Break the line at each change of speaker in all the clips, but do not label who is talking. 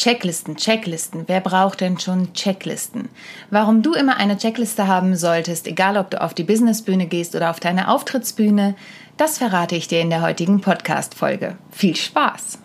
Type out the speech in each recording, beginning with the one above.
Checklisten, Checklisten. Wer braucht denn schon Checklisten? Warum du immer eine Checkliste haben solltest, egal ob du auf die Businessbühne gehst oder auf deine Auftrittsbühne, das verrate ich dir in der heutigen Podcast-Folge. Viel Spaß!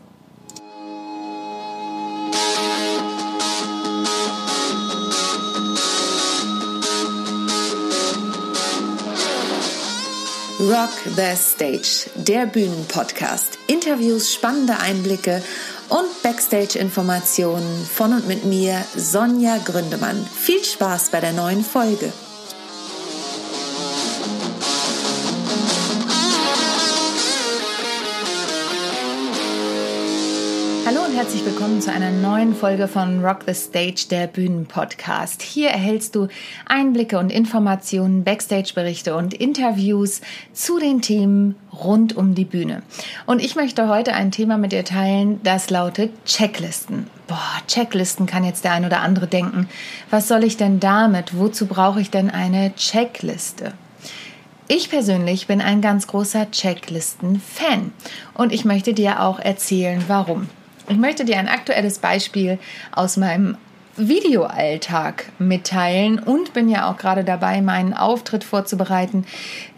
Rock the Stage, der Bühnenpodcast. Interviews, spannende Einblicke und Backstage-Informationen von und mit mir, Sonja Gründemann. Viel Spaß bei der neuen Folge. Herzlich willkommen zu einer neuen Folge von Rock the Stage, der Bühnenpodcast. Hier erhältst du Einblicke und Informationen, Backstage-Berichte und Interviews zu den Themen rund um die Bühne. Und ich möchte heute ein Thema mit dir teilen, das lautet Checklisten. Boah, Checklisten kann jetzt der ein oder andere denken. Was soll ich denn damit? Wozu brauche ich denn eine Checkliste? Ich persönlich bin ein ganz großer Checklisten-Fan und ich möchte dir auch erzählen, warum. Ich möchte dir ein aktuelles Beispiel aus meinem Videoalltag mitteilen und bin ja auch gerade dabei, meinen Auftritt vorzubereiten.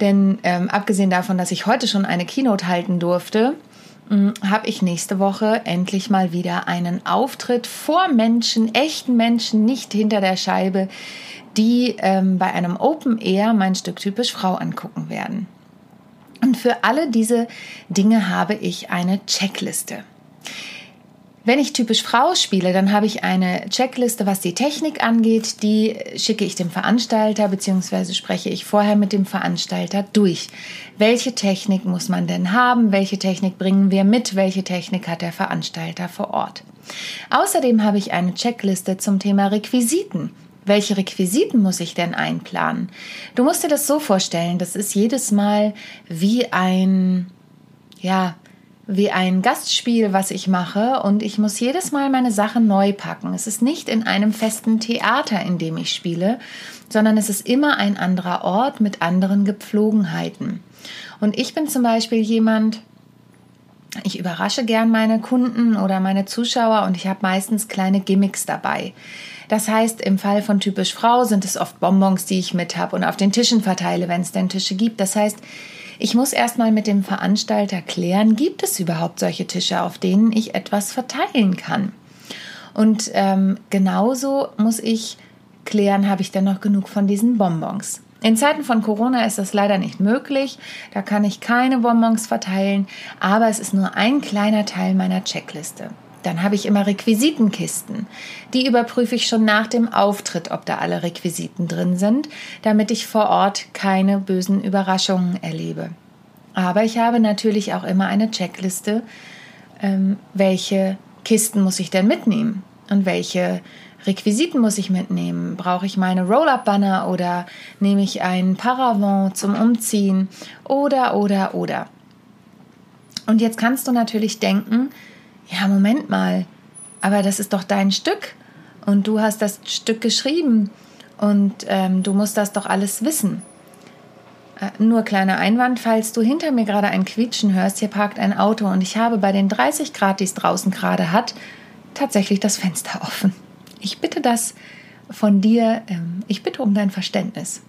Denn ähm, abgesehen davon, dass ich heute schon eine Keynote halten durfte, hm, habe ich nächste Woche endlich mal wieder einen Auftritt vor Menschen, echten Menschen, nicht hinter der Scheibe, die ähm, bei einem Open Air mein Stück typisch Frau angucken werden. Und für alle diese Dinge habe ich eine Checkliste. Wenn ich typisch Frau spiele, dann habe ich eine Checkliste, was die Technik angeht. Die schicke ich dem Veranstalter bzw. spreche ich vorher mit dem Veranstalter durch. Welche Technik muss man denn haben? Welche Technik bringen wir mit? Welche Technik hat der Veranstalter vor Ort? Außerdem habe ich eine Checkliste zum Thema Requisiten. Welche Requisiten muss ich denn einplanen? Du musst dir das so vorstellen, das ist jedes Mal wie ein, ja, wie ein Gastspiel, was ich mache und ich muss jedes Mal meine Sachen neu packen. Es ist nicht in einem festen Theater, in dem ich spiele, sondern es ist immer ein anderer Ort mit anderen Gepflogenheiten. Und ich bin zum Beispiel jemand, ich überrasche gern meine Kunden oder meine Zuschauer und ich habe meistens kleine Gimmicks dabei. Das heißt, im Fall von typisch Frau sind es oft Bonbons, die ich mit habe und auf den Tischen verteile, wenn es denn Tische gibt. Das heißt, ich muss erstmal mit dem Veranstalter klären, gibt es überhaupt solche Tische, auf denen ich etwas verteilen kann. Und ähm, genauso muss ich klären, habe ich denn noch genug von diesen Bonbons. In Zeiten von Corona ist das leider nicht möglich. Da kann ich keine Bonbons verteilen, aber es ist nur ein kleiner Teil meiner Checkliste. Dann habe ich immer Requisitenkisten. Die überprüfe ich schon nach dem Auftritt, ob da alle Requisiten drin sind, damit ich vor Ort keine bösen Überraschungen erlebe. Aber ich habe natürlich auch immer eine Checkliste, ähm, welche Kisten muss ich denn mitnehmen und welche Requisiten muss ich mitnehmen? Brauche ich meine Roll-Up-Banner oder nehme ich einen Paravent zum Umziehen? Oder, oder, oder. Und jetzt kannst du natürlich denken, ja, Moment mal, aber das ist doch dein Stück und du hast das Stück geschrieben und ähm, du musst das doch alles wissen. Äh, nur kleiner Einwand, falls du hinter mir gerade ein Quietschen hörst, hier parkt ein Auto und ich habe bei den 30 Grad, die es draußen gerade hat, tatsächlich das Fenster offen. Ich bitte das von dir, ähm, ich bitte um dein Verständnis.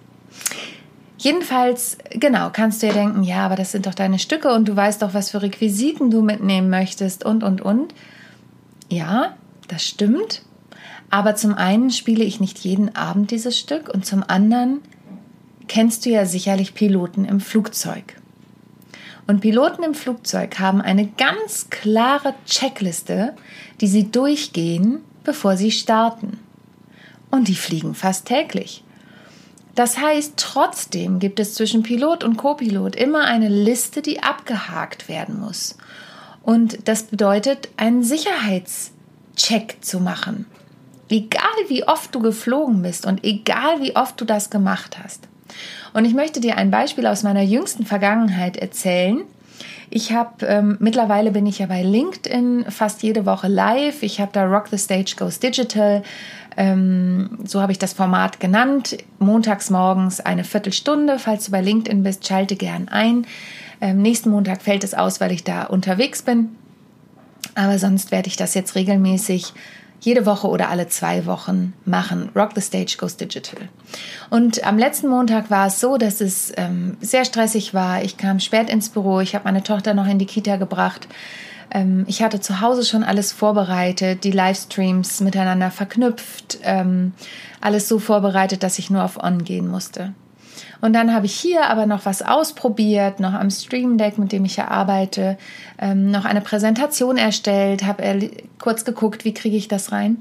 Jedenfalls, genau, kannst du dir denken, ja, aber das sind doch deine Stücke und du weißt doch, was für Requisiten du mitnehmen möchtest und, und, und. Ja, das stimmt. Aber zum einen spiele ich nicht jeden Abend dieses Stück und zum anderen kennst du ja sicherlich Piloten im Flugzeug. Und Piloten im Flugzeug haben eine ganz klare Checkliste, die sie durchgehen, bevor sie starten. Und die fliegen fast täglich. Das heißt, trotzdem gibt es zwischen Pilot und Copilot immer eine Liste, die abgehakt werden muss. Und das bedeutet, einen Sicherheitscheck zu machen. Egal wie oft du geflogen bist und egal wie oft du das gemacht hast. Und ich möchte dir ein Beispiel aus meiner jüngsten Vergangenheit erzählen. Ich habe ähm, mittlerweile bin ich ja bei LinkedIn fast jede Woche live. Ich habe da Rock the Stage Goes Digital. Ähm, so habe ich das Format genannt. Montags morgens eine Viertelstunde. Falls du bei LinkedIn bist, schalte gern ein. Ähm, nächsten Montag fällt es aus, weil ich da unterwegs bin. Aber sonst werde ich das jetzt regelmäßig jede Woche oder alle zwei Wochen machen. Rock the Stage Goes Digital. Und am letzten Montag war es so, dass es ähm, sehr stressig war. Ich kam spät ins Büro, ich habe meine Tochter noch in die Kita gebracht. Ähm, ich hatte zu Hause schon alles vorbereitet, die Livestreams miteinander verknüpft, ähm, alles so vorbereitet, dass ich nur auf On gehen musste. Und dann habe ich hier aber noch was ausprobiert, noch am Stream Deck, mit dem ich ja arbeite, ähm, noch eine Präsentation erstellt, habe kurz geguckt, wie kriege ich das rein.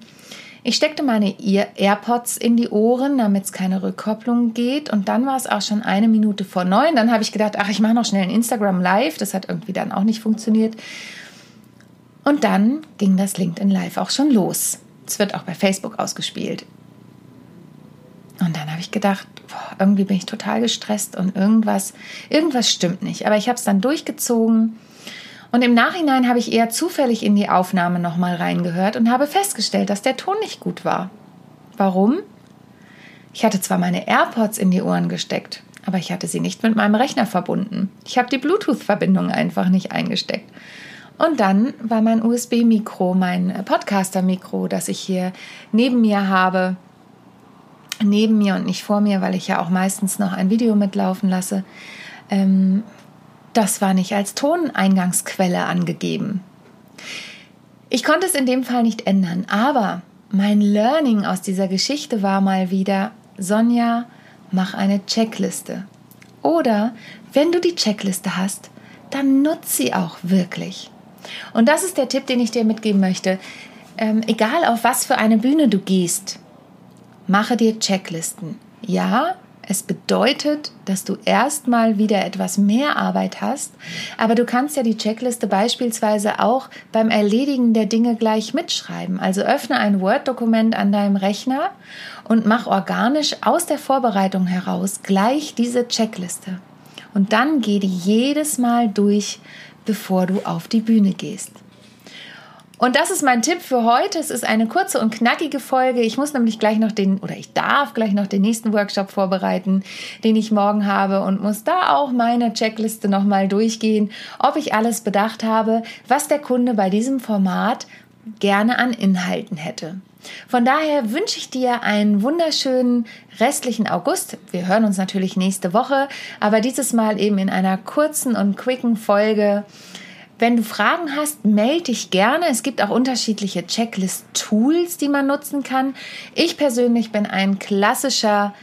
Ich steckte meine AirPods in die Ohren, damit es keine Rückkopplung geht. Und dann war es auch schon eine Minute vor neun. Dann habe ich gedacht, ach, ich mache noch schnell ein Instagram Live. Das hat irgendwie dann auch nicht funktioniert. Und dann ging das LinkedIn Live auch schon los. Es wird auch bei Facebook ausgespielt. Und dann habe ich gedacht, boah, irgendwie bin ich total gestresst und irgendwas, irgendwas stimmt nicht. Aber ich habe es dann durchgezogen. Und im Nachhinein habe ich eher zufällig in die Aufnahme nochmal reingehört und habe festgestellt, dass der Ton nicht gut war. Warum? Ich hatte zwar meine AirPods in die Ohren gesteckt, aber ich hatte sie nicht mit meinem Rechner verbunden. Ich habe die Bluetooth-Verbindung einfach nicht eingesteckt. Und dann war mein USB-Mikro, mein Podcaster-Mikro, das ich hier neben mir habe, neben mir und nicht vor mir, weil ich ja auch meistens noch ein Video mitlaufen lasse, ähm, das war nicht als Toneingangsquelle angegeben. Ich konnte es in dem Fall nicht ändern, aber mein Learning aus dieser Geschichte war mal wieder, Sonja, mach eine Checkliste. Oder wenn du die Checkliste hast, dann nutze sie auch wirklich. Und das ist der Tipp, den ich dir mitgeben möchte. Ähm, egal auf was für eine Bühne du gehst, mache dir Checklisten. Ja, es bedeutet, dass du erstmal wieder etwas mehr Arbeit hast, aber du kannst ja die Checkliste beispielsweise auch beim Erledigen der Dinge gleich mitschreiben. Also öffne ein Word-Dokument an deinem Rechner und mach organisch aus der Vorbereitung heraus gleich diese Checkliste. Und dann geh die jedes Mal durch, bevor du auf die Bühne gehst. Und das ist mein Tipp für heute. Es ist eine kurze und knackige Folge. Ich muss nämlich gleich noch den, oder ich darf gleich noch den nächsten Workshop vorbereiten, den ich morgen habe und muss da auch meine Checkliste nochmal durchgehen, ob ich alles bedacht habe, was der Kunde bei diesem Format gerne an Inhalten hätte. Von daher wünsche ich dir einen wunderschönen restlichen August. Wir hören uns natürlich nächste Woche, aber dieses Mal eben in einer kurzen und quicken Folge wenn du Fragen hast, melde dich gerne. Es gibt auch unterschiedliche Checklist-Tools, die man nutzen kann. Ich persönlich bin ein klassischer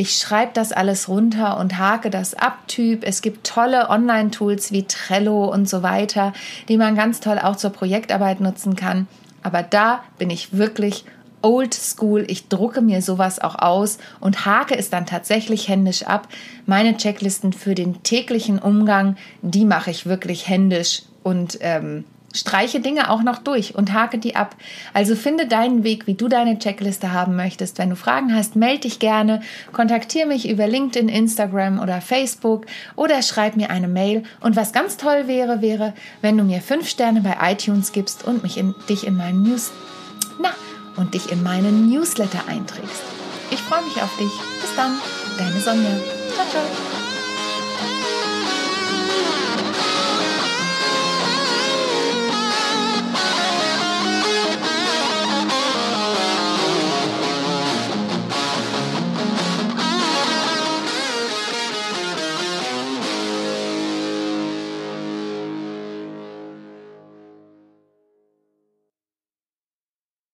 ich schreibe das alles runter und hake das ab Typ. Es gibt tolle Online-Tools wie Trello und so weiter, die man ganz toll auch zur Projektarbeit nutzen kann. Aber da bin ich wirklich old school. Ich drucke mir sowas auch aus und hake es dann tatsächlich händisch ab. Meine Checklisten für den täglichen Umgang, die mache ich wirklich händisch und ähm, streiche Dinge auch noch durch und hake die ab. Also finde deinen Weg, wie du deine Checkliste haben möchtest. Wenn du Fragen hast, melde dich gerne, kontaktiere mich über LinkedIn, Instagram oder Facebook oder schreib mir eine Mail. Und was ganz toll wäre, wäre, wenn du mir fünf Sterne bei iTunes gibst und mich in, dich in meinen News, na, und dich in meinen Newsletter einträgst. Ich freue mich auf dich. Bis dann, deine Sonja. Ciao, ciao.